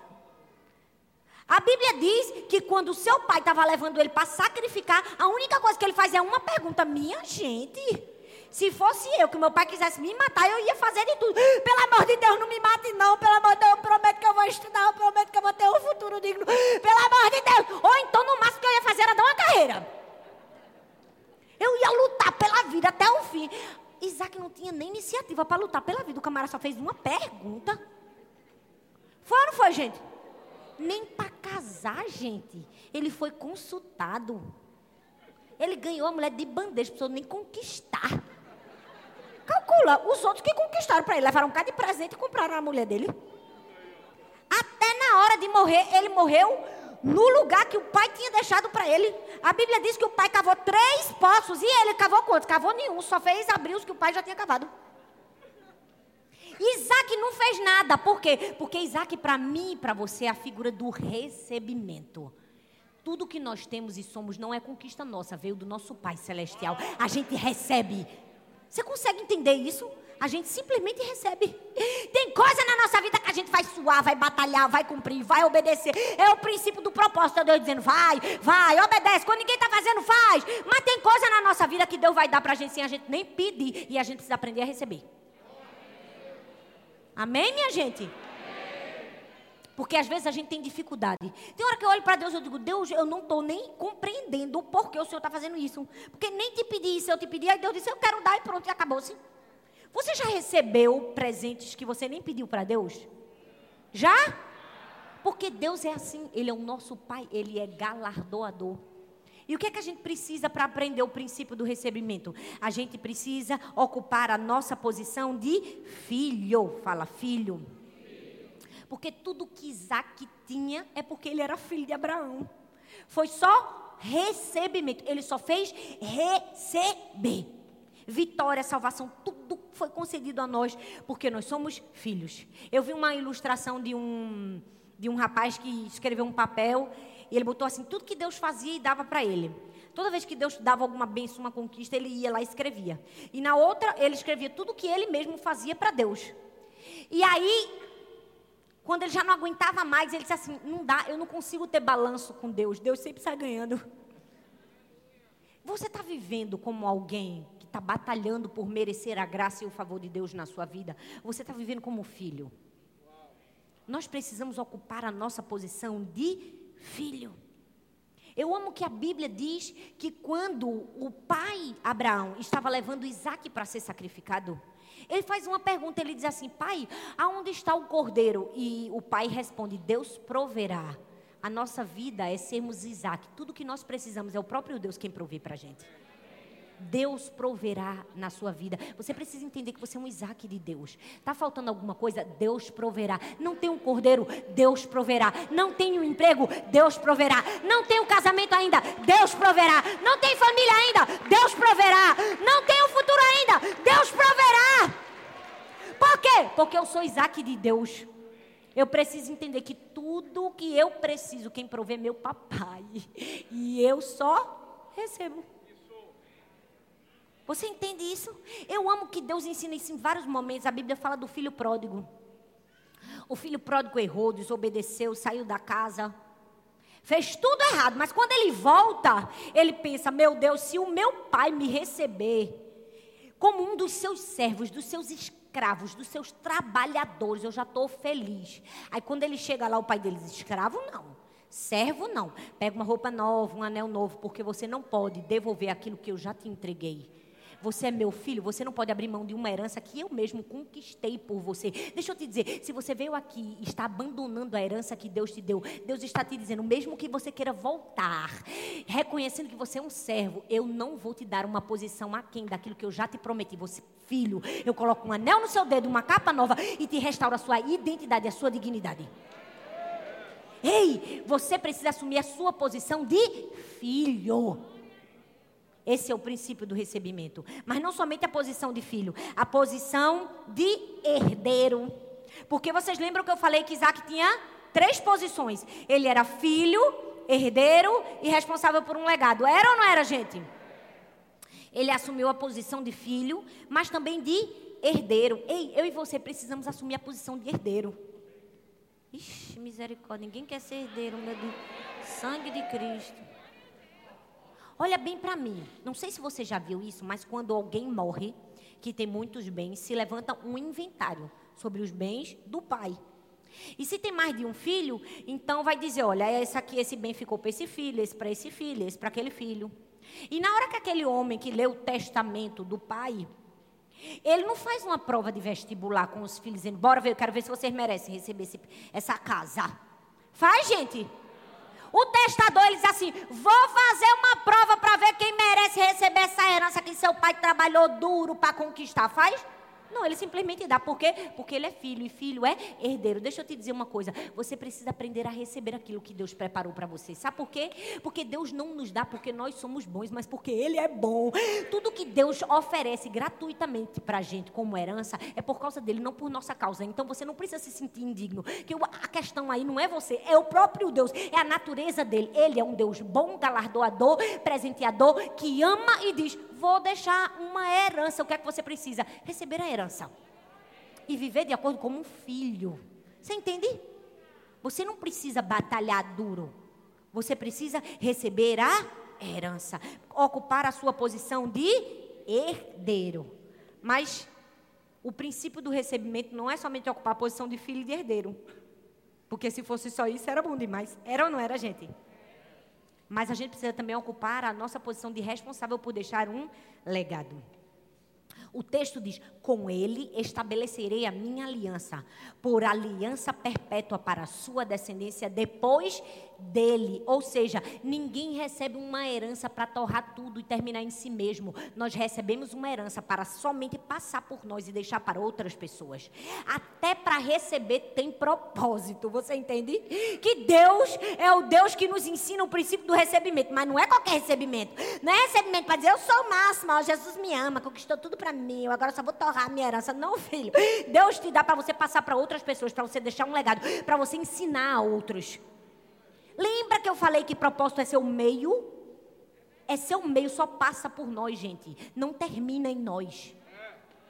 A Bíblia diz que quando seu pai estava levando ele para sacrificar, a única coisa que ele faz é uma pergunta: Minha gente, se fosse eu, que meu pai quisesse me matar, eu ia fazer de tudo. Pelo amor de Deus, não me mate, não. Pelo amor de Deus, eu prometo que eu vou estudar, eu prometo que eu vou ter um futuro digno. Pelo amor de Deus. Ou então, no máximo que eu ia fazer era dar uma carreira. Eu ia lutar pela vida até o fim. Isaac não tinha nem iniciativa para lutar pela vida. O camarada só fez uma pergunta. Foi ou não foi, gente? Nem para casar, gente. Ele foi consultado. Ele ganhou a mulher de bandeja, precisou nem conquistar. Calcula, os outros que conquistaram para ele, levaram um bocado de presente e compraram a mulher dele. Até na hora de morrer, ele morreu no lugar que o pai tinha deixado para ele. A Bíblia diz que o pai cavou três poços e ele cavou quantos? Cavou nenhum, só fez abrir os que o pai já tinha cavado. Isaac não fez nada, por quê? Porque Isaac, para mim e para você, é a figura do recebimento. Tudo que nós temos e somos não é conquista nossa, veio do nosso Pai Celestial. A gente recebe. Você consegue entender isso? A gente simplesmente recebe. Tem coisa na nossa vida que a gente vai suar, vai batalhar, vai cumprir, vai obedecer. É o princípio do propósito. É Deus dizendo, vai, vai, obedece. Quando ninguém está fazendo, faz. Mas tem coisa na nossa vida que Deus vai dar para a gente sem a gente nem pedir. E a gente precisa aprender a receber. Amém, minha gente? Porque às vezes a gente tem dificuldade. Tem hora que eu olho para Deus e digo, Deus, eu não estou nem compreendendo o porquê o Senhor está fazendo isso. Porque nem te pedi isso, eu te pedi, aí Deus disse, eu quero dar e pronto, e acabou-se. Você já recebeu presentes que você nem pediu para Deus? Já? Porque Deus é assim, Ele é o nosso Pai, Ele é galardoador. E o que é que a gente precisa para aprender o princípio do recebimento? A gente precisa ocupar a nossa posição de filho. Fala, filho. Porque tudo que Isaac tinha é porque ele era filho de Abraão. Foi só recebimento. Ele só fez receber. Vitória, salvação, tudo foi concedido a nós porque nós somos filhos. Eu vi uma ilustração de um de um rapaz que escreveu um papel e ele botou assim tudo que Deus fazia e dava para ele. Toda vez que Deus dava alguma bênção, uma conquista, ele ia lá e escrevia. E na outra, ele escrevia tudo que ele mesmo fazia para Deus. E aí, quando ele já não aguentava mais, ele disse assim: Não dá, eu não consigo ter balanço com Deus. Deus sempre sai ganhando. Você está vivendo como alguém está batalhando por merecer a graça e o favor de Deus na sua vida? Você está vivendo como filho? Nós precisamos ocupar a nossa posição de filho. Eu amo que a Bíblia diz que quando o pai Abraão estava levando Isaac para ser sacrificado, ele faz uma pergunta, ele diz assim: Pai, aonde está o cordeiro? E o pai responde: Deus proverá. A nossa vida é sermos Isaac. Tudo que nós precisamos é o próprio Deus quem provê para a gente. Deus proverá na sua vida. Você precisa entender que você é um Isaac de Deus. Está faltando alguma coisa? Deus proverá. Não tem um cordeiro? Deus proverá. Não tem um emprego? Deus proverá. Não tem um casamento ainda? Deus proverá. Não tem família ainda? Deus proverá. Não tem um futuro ainda? Deus proverá. Por quê? Porque eu sou Isaac de Deus. Eu preciso entender que tudo que eu preciso, quem provê é meu papai. E eu só recebo. Você entende isso? Eu amo que Deus ensina isso em vários momentos. A Bíblia fala do filho pródigo. O filho pródigo errou, desobedeceu, saiu da casa, fez tudo errado, mas quando ele volta, ele pensa: meu Deus, se o meu pai me receber como um dos seus servos, dos seus escravos, dos seus trabalhadores, eu já estou feliz. Aí quando ele chega lá, o pai deles, escravo não. Servo não. Pega uma roupa nova, um anel novo, porque você não pode devolver aquilo que eu já te entreguei. Você é meu filho, você não pode abrir mão de uma herança que eu mesmo conquistei por você. Deixa eu te dizer, se você veio aqui e está abandonando a herança que Deus te deu, Deus está te dizendo, mesmo que você queira voltar, reconhecendo que você é um servo, eu não vou te dar uma posição aquém daquilo que eu já te prometi. Você, filho, eu coloco um anel no seu dedo, uma capa nova e te restauro a sua identidade, a sua dignidade. Ei, você precisa assumir a sua posição de filho. Esse é o princípio do recebimento. Mas não somente a posição de filho, a posição de herdeiro. Porque vocês lembram que eu falei que Isaac tinha três posições: ele era filho, herdeiro e responsável por um legado. Era ou não era, gente? Ele assumiu a posição de filho, mas também de herdeiro. Ei, eu e você precisamos assumir a posição de herdeiro. Ixi, misericórdia, ninguém quer ser herdeiro, meu Deus. Sangue de Cristo. Olha bem para mim. Não sei se você já viu isso, mas quando alguém morre, que tem muitos bens, se levanta um inventário sobre os bens do pai. E se tem mais de um filho, então vai dizer, olha, esse aqui, esse bem ficou para esse filho, esse para esse filho, esse para aquele filho. E na hora que aquele homem que lê o testamento do pai, ele não faz uma prova de vestibular com os filhos, dizendo, bora ver, eu quero ver se vocês merecem receber esse, essa casa. Faz, gente? O testador, ele diz assim: vou fazer uma prova para ver quem merece receber essa herança que seu pai trabalhou duro para conquistar. Faz? Não, ele simplesmente dá. Por quê? Porque ele é filho e filho é herdeiro. Deixa eu te dizer uma coisa. Você precisa aprender a receber aquilo que Deus preparou para você. Sabe por quê? Porque Deus não nos dá porque nós somos bons, mas porque Ele é bom. Tudo que Deus oferece gratuitamente para a gente como herança é por causa dele, não por nossa causa. Então você não precisa se sentir indigno. Que a questão aí não é você, é o próprio Deus, é a natureza dele. Ele é um Deus bom, galardoador, presenteador, que ama e diz: vou deixar uma herança. O que é que você precisa? Receber a herança. E viver de acordo com um filho. Você entende? Você não precisa batalhar duro. Você precisa receber a herança. Ocupar a sua posição de herdeiro. Mas o princípio do recebimento não é somente ocupar a posição de filho e de herdeiro. Porque se fosse só isso, era bom demais. Era ou não era, gente? Mas a gente precisa também ocupar a nossa posição de responsável por deixar um legado. O texto diz: Com ele estabelecerei a minha aliança, por aliança perpétua para a sua descendência depois dele. Ou seja, ninguém recebe uma herança para torrar tudo e terminar em si mesmo. Nós recebemos uma herança para somente passar por nós e deixar para outras pessoas. Até para receber tem propósito. Você entende? Que Deus é o Deus que nos ensina o princípio do recebimento, mas não é qualquer recebimento. Não é recebimento para dizer eu sou o máximo, ó, Jesus me ama, conquistou tudo para mim eu agora só vou torrar a minha herança. Não, filho. Deus te dá para você passar para outras pessoas, para você deixar um legado, para você ensinar a outros. Lembra que eu falei que propósito é seu meio? É seu meio, só passa por nós, gente. Não termina em nós.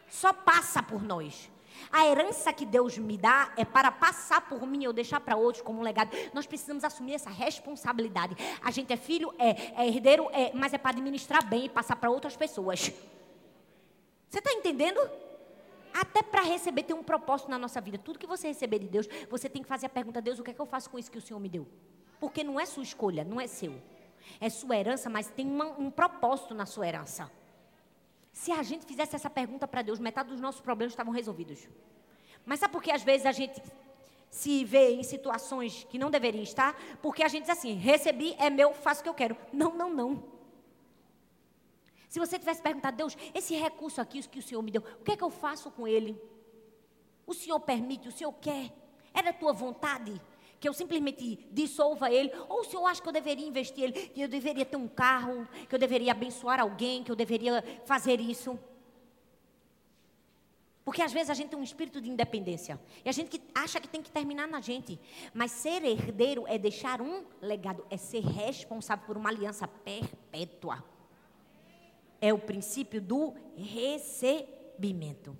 Só passa por nós. A herança que Deus me dá é para passar por mim ou deixar para outros como um legado. Nós precisamos assumir essa responsabilidade. A gente é filho, é, é herdeiro, é, mas é para administrar bem e passar para outras pessoas. Você está entendendo? Até para receber tem um propósito na nossa vida. Tudo que você receber de Deus, você tem que fazer a pergunta: Deus, o que é que eu faço com isso que o Senhor me deu? Porque não é sua escolha, não é seu. É sua herança, mas tem uma, um propósito na sua herança. Se a gente fizesse essa pergunta para Deus, metade dos nossos problemas estavam resolvidos. Mas sabe por que às vezes a gente se vê em situações que não deveria estar? Porque a gente diz assim: recebi, é meu, faço o que eu quero. Não, não, não. Se você tivesse perguntado, Deus, esse recurso aqui que o Senhor me deu, o que é que eu faço com ele? O Senhor permite, o Senhor quer? É da tua vontade? Que eu simplesmente dissolva ele, ou o senhor acha que eu deveria investir ele, que eu deveria ter um carro, que eu deveria abençoar alguém, que eu deveria fazer isso? Porque às vezes a gente tem um espírito de independência. E a gente acha que tem que terminar na gente. Mas ser herdeiro é deixar um legado, é ser responsável por uma aliança perpétua é o princípio do recebimento.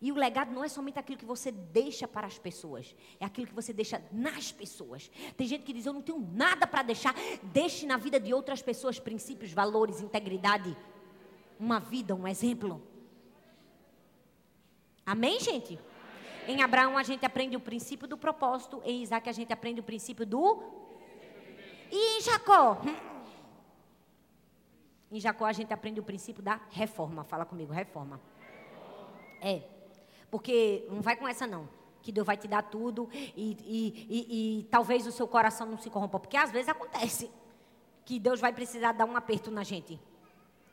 E o legado não é somente aquilo que você deixa para as pessoas, é aquilo que você deixa nas pessoas. Tem gente que diz: Eu não tenho nada para deixar. Deixe na vida de outras pessoas princípios, valores, integridade, uma vida, um exemplo. Amém, gente? Amém. Em Abraão a gente aprende o princípio do propósito, em Isaac a gente aprende o princípio do. E em Jacó? Em Jacó a gente aprende o princípio da reforma. Fala comigo, reforma. É. Porque não vai com essa não. Que Deus vai te dar tudo e, e, e, e talvez o seu coração não se corrompa. Porque às vezes acontece que Deus vai precisar dar um aperto na gente.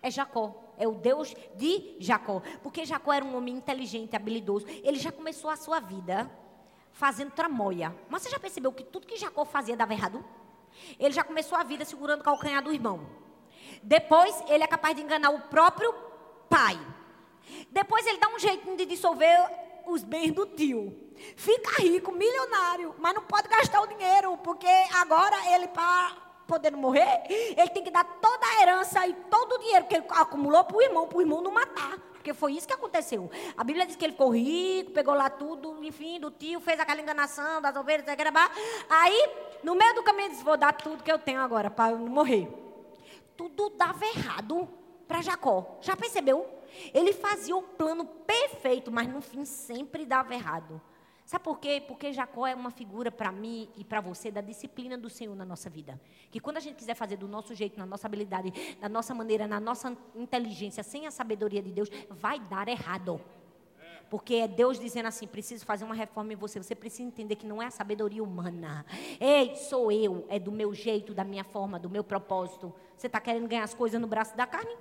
É Jacó, é o Deus de Jacó. Porque Jacó era um homem inteligente, habilidoso. Ele já começou a sua vida fazendo tramóia. Mas você já percebeu que tudo que Jacó fazia dava errado? Ele já começou a vida segurando o calcanhar do irmão. Depois, ele é capaz de enganar o próprio pai. Depois, ele dá um jeitinho de dissolver os bens do tio. Fica rico, milionário, mas não pode gastar o dinheiro, porque agora ele, para podendo morrer, ele tem que dar toda a herança e todo o dinheiro que ele acumulou para o irmão, para o irmão não matar. Porque foi isso que aconteceu. A Bíblia diz que ele ficou rico, pegou lá tudo, enfim, do tio, fez aquela enganação das ovelhas, aí, no meio do caminho, ele disse: Vou dar tudo que eu tenho agora para não morrer tudo dava errado para Jacó. Já percebeu? Ele fazia o plano perfeito, mas no fim sempre dava errado. Sabe por quê? Porque Jacó é uma figura para mim e para você da disciplina do Senhor na nossa vida. Que quando a gente quiser fazer do nosso jeito, na nossa habilidade, da nossa maneira, na nossa inteligência, sem a sabedoria de Deus, vai dar errado. Porque é Deus dizendo assim: preciso fazer uma reforma em você. Você precisa entender que não é a sabedoria humana. Ei, sou eu. É do meu jeito, da minha forma, do meu propósito. Você está querendo ganhar as coisas no braço da carne?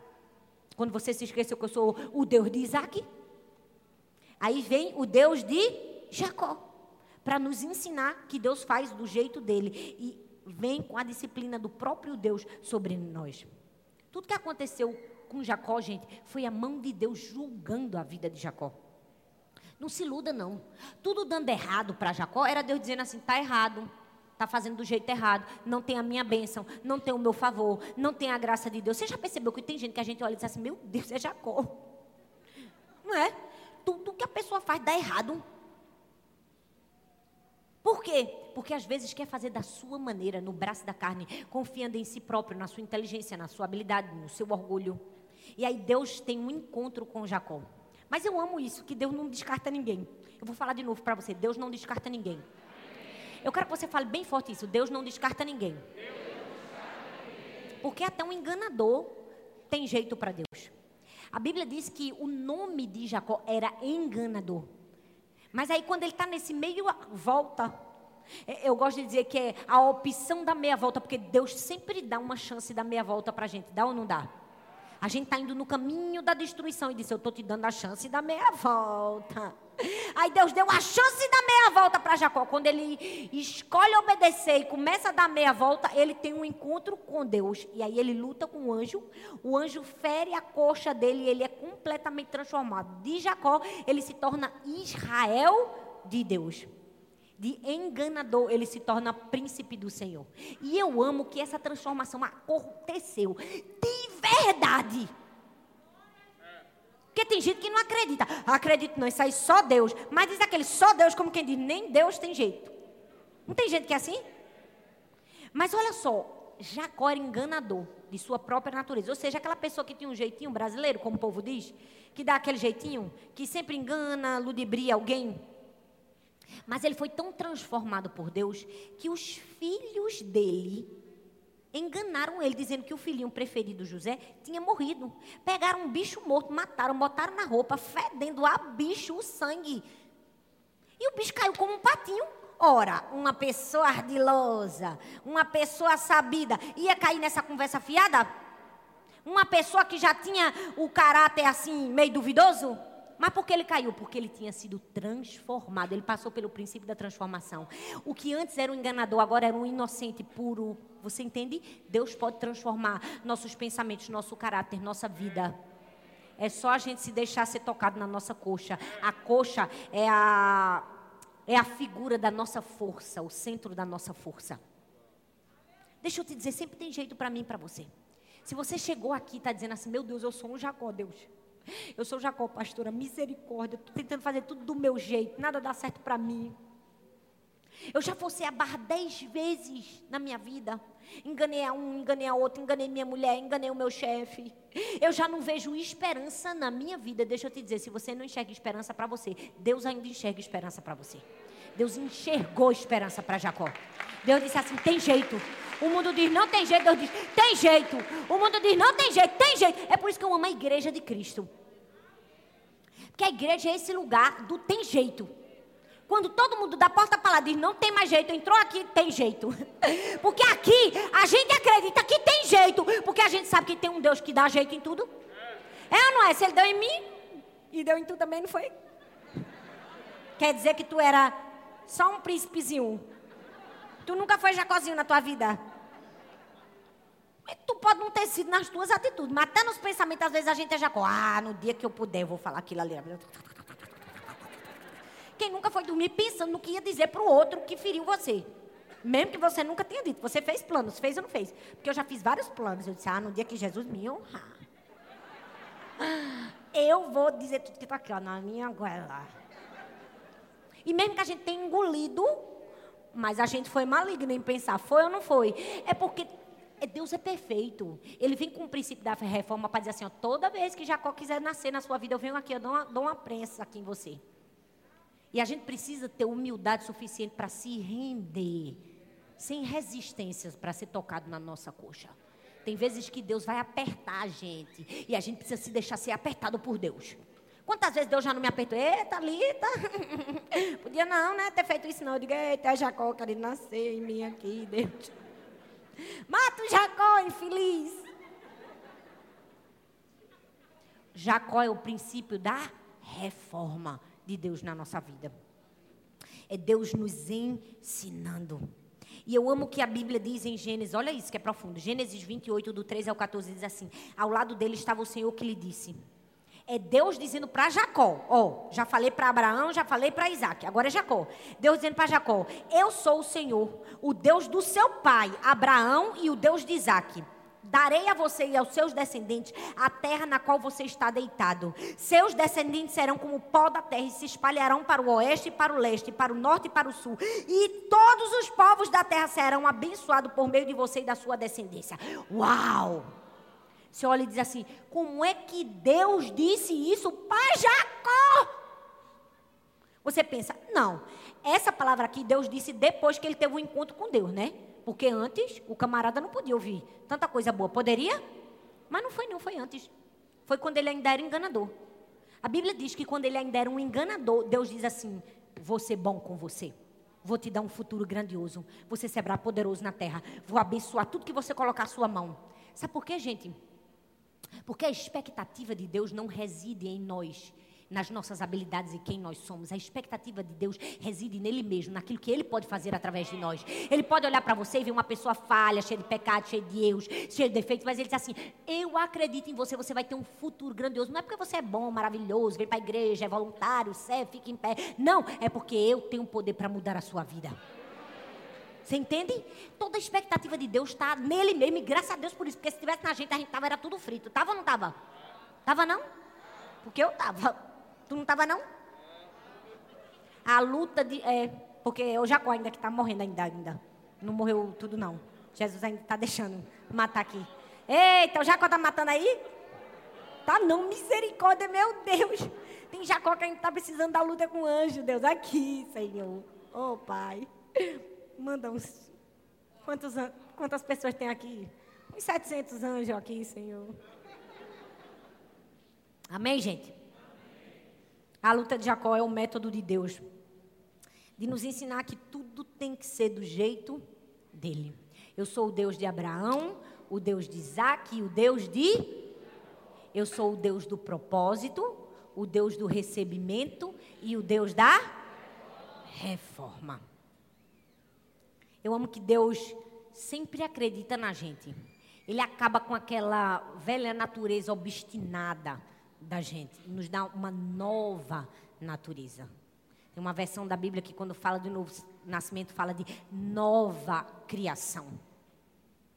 Quando você se esqueceu que eu sou o Deus de Isaac? Aí vem o Deus de Jacó. Para nos ensinar que Deus faz do jeito dele. E vem com a disciplina do próprio Deus sobre nós. Tudo que aconteceu com Jacó, gente, foi a mão de Deus julgando a vida de Jacó. Não se iluda, não. Tudo dando errado para Jacó, era Deus dizendo assim: está errado, está fazendo do jeito errado, não tem a minha bênção, não tem o meu favor, não tem a graça de Deus. Você já percebeu que tem gente que a gente olha e diz assim: meu Deus, é Jacó. Não é? Tudo que a pessoa faz dá errado. Por quê? Porque às vezes quer fazer da sua maneira, no braço da carne, confiando em si próprio, na sua inteligência, na sua habilidade, no seu orgulho. E aí Deus tem um encontro com Jacó. Mas eu amo isso, que Deus não descarta ninguém. Eu vou falar de novo para você: Deus não descarta ninguém. Eu quero que você fale bem forte isso: Deus não descarta ninguém. Porque até um enganador tem jeito para Deus. A Bíblia diz que o nome de Jacó era enganador. Mas aí quando ele está nesse meio volta, é, eu gosto de dizer que é a opção da meia volta, porque Deus sempre dá uma chance da meia volta para a gente. Dá ou não dá? A gente está indo no caminho da destruição e disse: Eu estou te dando a chance da meia volta. Aí Deus deu a chance da meia volta para Jacó. Quando ele escolhe obedecer e começa a dar meia volta, ele tem um encontro com Deus. E aí ele luta com o anjo. O anjo fere a coxa dele e ele é completamente transformado. De Jacó, ele se torna Israel de Deus de enganador, ele se torna príncipe do Senhor. E eu amo que essa transformação aconteceu de verdade. Porque tem gente que não acredita. Acredito não, isso aí só Deus. Mas diz aquele só Deus, como quem diz, nem Deus tem jeito. Não tem gente que é assim? Mas olha só, Jacó era enganador de sua própria natureza. Ou seja, aquela pessoa que tinha um jeitinho brasileiro, como o povo diz, que dá aquele jeitinho, que sempre engana, ludibria alguém. Mas ele foi tão transformado por Deus que os filhos dele enganaram ele, dizendo que o filhinho preferido José tinha morrido. Pegaram um bicho morto, mataram, botaram na roupa, fedendo a bicho o sangue. E o bicho caiu como um patinho. Ora, uma pessoa ardilosa, uma pessoa sabida, ia cair nessa conversa fiada? Uma pessoa que já tinha o caráter assim, meio duvidoso? Mas por que ele caiu? Porque ele tinha sido transformado. Ele passou pelo princípio da transformação. O que antes era um enganador, agora era um inocente puro. Você entende? Deus pode transformar nossos pensamentos, nosso caráter, nossa vida. É só a gente se deixar ser tocado na nossa coxa. A coxa é a, é a figura da nossa força, o centro da nossa força. Deixa eu te dizer, sempre tem jeito para mim e para você. Se você chegou aqui e está dizendo assim, meu Deus, eu sou um Jacó, Deus. Eu sou Jacó, pastora, misericórdia. Estou tentando fazer tudo do meu jeito, nada dá certo para mim. Eu já forcei a barra dez vezes na minha vida. Enganei a um, enganei a outro, enganei minha mulher, enganei o meu chefe. Eu já não vejo esperança na minha vida. Deixa eu te dizer, se você não enxerga esperança para você, Deus ainda enxerga esperança para você. Deus enxergou esperança para Jacó. Deus disse assim: tem jeito. O mundo diz não tem jeito. Deus diz tem jeito. O mundo diz não tem jeito, tem jeito. É por isso que eu amo a igreja de Cristo. Porque a igreja é esse lugar do tem jeito. Quando todo mundo da porta para lá diz não tem mais jeito, entrou aqui, tem jeito. Porque aqui a gente acredita que tem jeito. Porque a gente sabe que tem um Deus que dá jeito em tudo. É ou não é? Se ele deu em mim e deu em tu também, não foi? Quer dizer que tu era só um príncipezinho. Tu nunca foi Jacozinho na tua vida. Tu pode não ter sido nas tuas atitudes, mas até nos pensamentos, às vezes a gente é Jacó. Ah, no dia que eu puder, eu vou falar aquilo ali. Quem nunca foi dormir pensando no que ia dizer para o outro que feriu você? Mesmo que você nunca tenha dito. Você fez planos, fez ou não fez? Porque eu já fiz vários planos. Eu disse, ah, no dia que Jesus me honrar, eu vou dizer tudo que está aqui, ó, na minha goela. E mesmo que a gente tenha engolido, mas a gente foi maligno em pensar, foi ou não foi? É porque é, Deus é perfeito. Ele vem com o princípio da reforma para dizer assim: ó, toda vez que Jacó quiser nascer na sua vida, eu venho aqui, eu dou uma, dou uma prensa aqui em você. E a gente precisa ter humildade suficiente para se render, sem resistências, para ser tocado na nossa coxa. Tem vezes que Deus vai apertar a gente e a gente precisa se deixar ser apertado por Deus. Quantas vezes Deus já não me apertou? Eita, Lita. Podia não, né? Ter feito isso não. Eu digo, eita, é Jacó querendo nascer em mim aqui, Deus. Mata o Jacó, infeliz. Jacó é o princípio da reforma de Deus na nossa vida. É Deus nos ensinando. E eu amo que a Bíblia diz em Gênesis, olha isso que é profundo. Gênesis 28, do 13 ao 14, diz assim: Ao lado dele estava o Senhor que lhe disse: é Deus dizendo para Jacó, ó, já falei para Abraão, já falei para Isaac, agora é Jacó. Deus dizendo para Jacó: Eu sou o Senhor, o Deus do seu pai, Abraão, e o Deus de Isaac. Darei a você e aos seus descendentes a terra na qual você está deitado. Seus descendentes serão como o pó da terra e se espalharão para o oeste e para o leste, para o norte e para o sul. E todos os povos da terra serão abençoados por meio de você e da sua descendência. Uau! Você olha e diz assim: como é que Deus disse isso para Jacó? Você pensa, não, essa palavra aqui Deus disse depois que ele teve um encontro com Deus, né? Porque antes o camarada não podia ouvir tanta coisa boa. Poderia? Mas não foi, não, foi antes. Foi quando ele ainda era enganador. A Bíblia diz que quando ele ainda era um enganador, Deus diz assim: Vou ser bom com você. Vou te dar um futuro grandioso. Você será poderoso na terra. Vou abençoar tudo que você colocar a sua mão. Sabe por quê, gente? Porque a expectativa de Deus não reside em nós, nas nossas habilidades e quem nós somos. A expectativa de Deus reside nele mesmo, naquilo que ele pode fazer através de nós. Ele pode olhar para você e ver uma pessoa falha, cheia de pecado, cheia de erros, cheia de defeitos, mas ele diz assim: Eu acredito em você, você vai ter um futuro grandioso. Não é porque você é bom, maravilhoso, vem para a igreja, é voluntário, serve, fica em pé. Não, é porque eu tenho poder para mudar a sua vida. Você entende? Toda a expectativa de Deus está nele mesmo, e graças a Deus por isso, porque se estivesse na gente, a gente tava, era tudo frito. Tava ou não tava? Tava não? Porque eu tava. Tu não estava, não? A luta de. É, porque o Jacó ainda que está morrendo ainda, ainda. Não morreu tudo, não. Jesus ainda está deixando matar aqui. Eita, o Jacó está matando aí? Tá não, misericórdia, meu Deus. Tem Jacó que ainda está precisando da luta com o anjo, Deus. Aqui, Senhor. Oh, Pai. Manda uns. Quantos, quantas pessoas tem aqui? Uns 700 anjos aqui, Senhor. Amém, gente? A luta de Jacó é o método de Deus de nos ensinar que tudo tem que ser do jeito dele. Eu sou o Deus de Abraão, o Deus de Isaac e o Deus de. Eu sou o Deus do propósito, o Deus do recebimento e o Deus da reforma. Eu amo que Deus sempre acredita na gente. Ele acaba com aquela velha natureza obstinada da gente nos dá uma nova natureza. Tem uma versão da Bíblia que quando fala de novo nascimento fala de nova criação.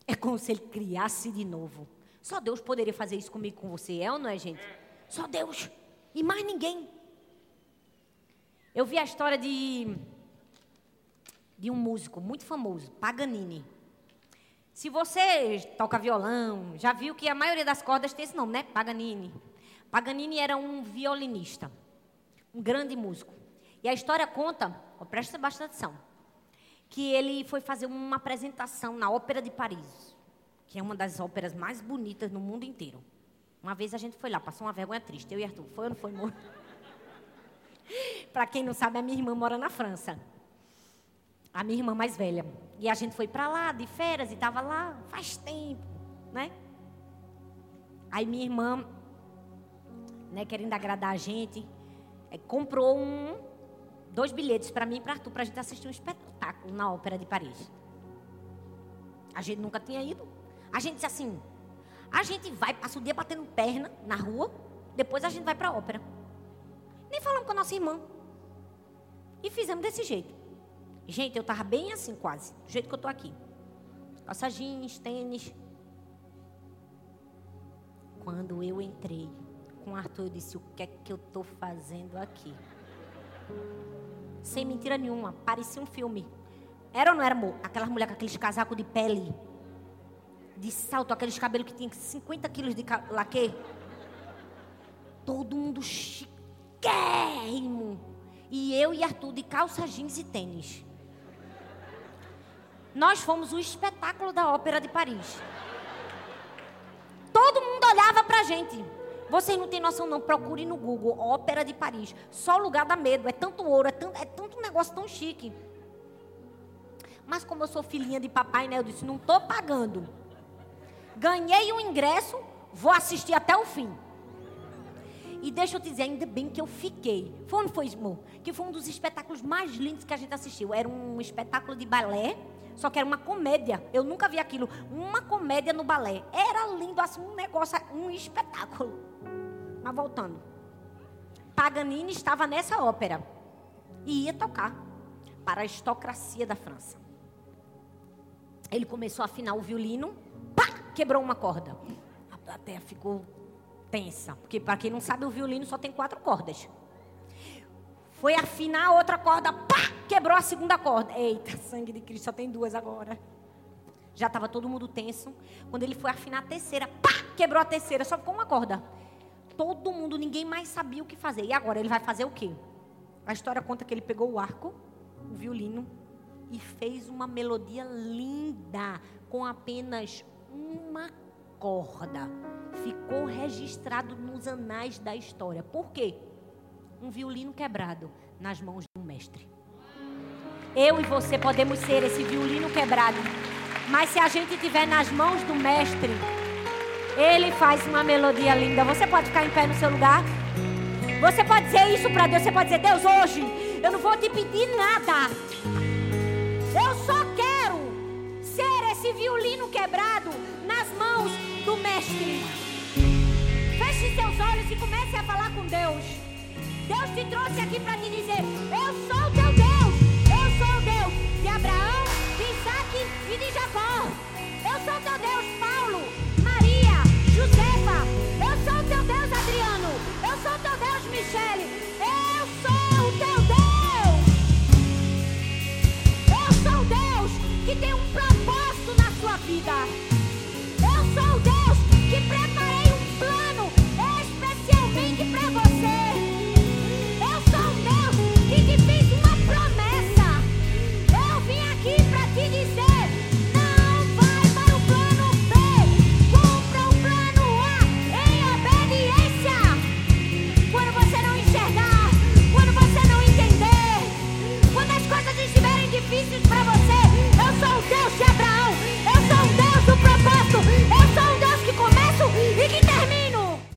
É como se ele criasse de novo. Só Deus poderia fazer isso comigo com você, é ou não é, gente? Só Deus e mais ninguém. Eu vi a história de de um músico muito famoso, Paganini. Se você toca violão, já viu que a maioria das cordas tem esse nome, né? Paganini. Paganini era um violinista, um grande músico. E a história conta, presta bastante atenção, que ele foi fazer uma apresentação na Ópera de Paris, que é uma das óperas mais bonitas no mundo inteiro. Uma vez a gente foi lá, passou uma vergonha triste, eu e Arthur. Foi ou não foi, amor? para quem não sabe, a minha irmã mora na França. A minha irmã mais velha. E a gente foi para lá de férias e estava lá faz tempo, né? Aí minha irmã né, querendo agradar a gente, é, comprou um, dois bilhetes para mim e para Arthur, para a gente assistir um espetáculo na Ópera de Paris. A gente nunca tinha ido. A gente disse assim: a gente vai, passa o dia batendo perna na rua, depois a gente vai para a ópera. Nem falamos com a nossa irmã. E fizemos desse jeito. Gente, eu estava bem assim quase, do jeito que eu estou aqui. Calça jeans, tênis. Quando eu entrei com o Arthur, eu disse: O que é que eu estou fazendo aqui? Sem mentira nenhuma, parecia um filme. Era ou não era, amor? Aquelas mulheres com aqueles casacos de pele, de salto, aqueles cabelos que tinham 50 quilos de laque. Todo mundo chiquérrimo. E eu e Arthur de calça jeans e tênis. Nós fomos o espetáculo da Ópera de Paris. Todo mundo olhava pra gente. Vocês não têm noção, não. Procure no Google Ópera de Paris. Só o lugar dá medo. É tanto ouro, é tanto, é tanto negócio tão chique. Mas como eu sou filhinha de papai, né? Eu disse, não estou pagando. Ganhei um ingresso, vou assistir até o fim. E deixa eu te dizer, ainda bem que eu fiquei. Foi foi, amor? Que foi um dos espetáculos mais lindos que a gente assistiu. Era um espetáculo de balé só que era uma comédia. Eu nunca vi aquilo. Uma comédia no balé. Era lindo, assim, um negócio, um espetáculo. Mas voltando. Paganini estava nessa ópera. E ia tocar para a aristocracia da França. Ele começou a afinar o violino. Pá! Quebrou uma corda. A plateia ficou tensa. Porque, para quem não sabe, o violino só tem quatro cordas. Foi afinar a outra corda, pá, quebrou a segunda corda. Eita, sangue de Cristo, só tem duas agora. Já estava todo mundo tenso. Quando ele foi afinar a terceira, pá, quebrou a terceira, só ficou uma corda. Todo mundo, ninguém mais sabia o que fazer. E agora ele vai fazer o quê? A história conta que ele pegou o arco, o violino e fez uma melodia linda com apenas uma corda. Ficou registrado nos anais da história. Por quê? Um violino quebrado nas mãos de um mestre. Eu e você podemos ser esse violino quebrado. Mas se a gente estiver nas mãos do mestre, ele faz uma melodia linda. Você pode ficar em pé no seu lugar? Você pode dizer isso para Deus. Você pode dizer: Deus, hoje eu não vou te pedir nada. Eu só quero ser esse violino quebrado nas mãos do mestre. Feche seus olhos e comece a falar com Deus. Deus te trouxe aqui para te dizer: Eu sou teu Deus. Eu sou o Deus de Abraão, de Isaac e de Jacó. Eu sou teu Deus, Paulo, Maria, Josefa. Eu sou teu Deus, Adriano. Eu sou teu Deus, Michele. Eu sou o teu Deus. Eu sou o Deus que tem um propósito na sua vida.